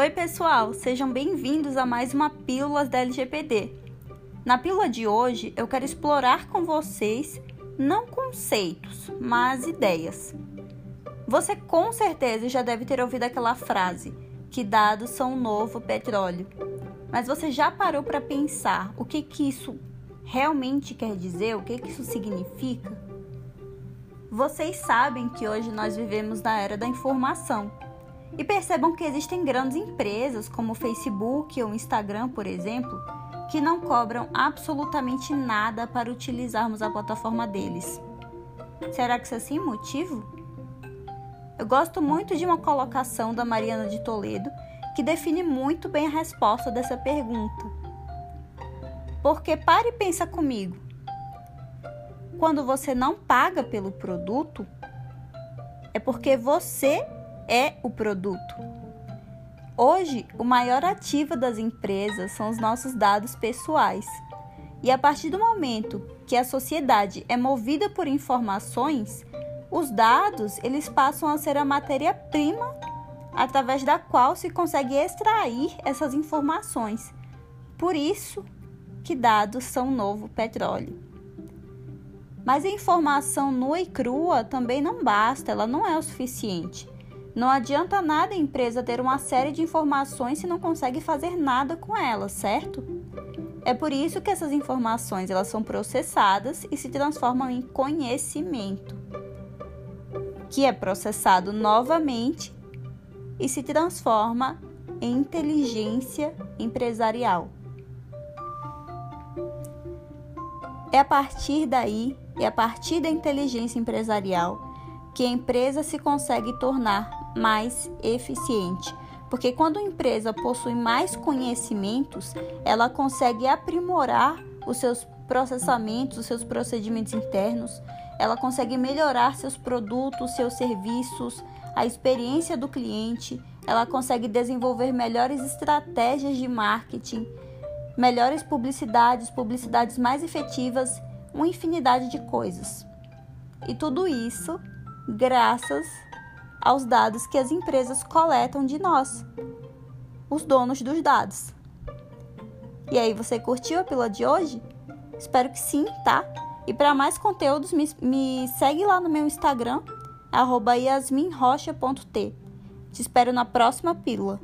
Oi, pessoal, sejam bem-vindos a mais uma Pílulas da LGPD. Na pílula de hoje, eu quero explorar com vocês não conceitos, mas ideias. Você com certeza já deve ter ouvido aquela frase que dados são o novo petróleo. Mas você já parou para pensar o que, que isso realmente quer dizer? O que, que isso significa? Vocês sabem que hoje nós vivemos na era da informação e percebam que existem grandes empresas como o Facebook ou o Instagram, por exemplo, que não cobram absolutamente nada para utilizarmos a plataforma deles. Será que isso é assim motivo? Eu gosto muito de uma colocação da Mariana de Toledo que define muito bem a resposta dessa pergunta. Porque pare e pensa comigo. Quando você não paga pelo produto, é porque você é o produto. Hoje, o maior ativo das empresas são os nossos dados pessoais. E a partir do momento que a sociedade é movida por informações, os dados eles passam a ser a matéria-prima através da qual se consegue extrair essas informações. Por isso que dados são o novo petróleo. Mas a informação nua e crua também não basta, ela não é o suficiente. Não adianta nada a empresa ter uma série de informações se não consegue fazer nada com elas, certo? É por isso que essas informações elas são processadas e se transformam em conhecimento, que é processado novamente e se transforma em inteligência empresarial. É a partir daí, é a partir da inteligência empresarial que a empresa se consegue tornar mais eficiente. Porque quando a empresa possui mais conhecimentos, ela consegue aprimorar os seus processamentos, os seus procedimentos internos, ela consegue melhorar seus produtos, seus serviços, a experiência do cliente, ela consegue desenvolver melhores estratégias de marketing, melhores publicidades, publicidades mais efetivas, uma infinidade de coisas. E tudo isso graças aos dados que as empresas coletam de nós, os donos dos dados. E aí, você curtiu a pílula de hoje? Espero que sim, tá? E para mais conteúdos, me, me, segue lá no meu Instagram, yasminrocha.t. Te espero na próxima pílula.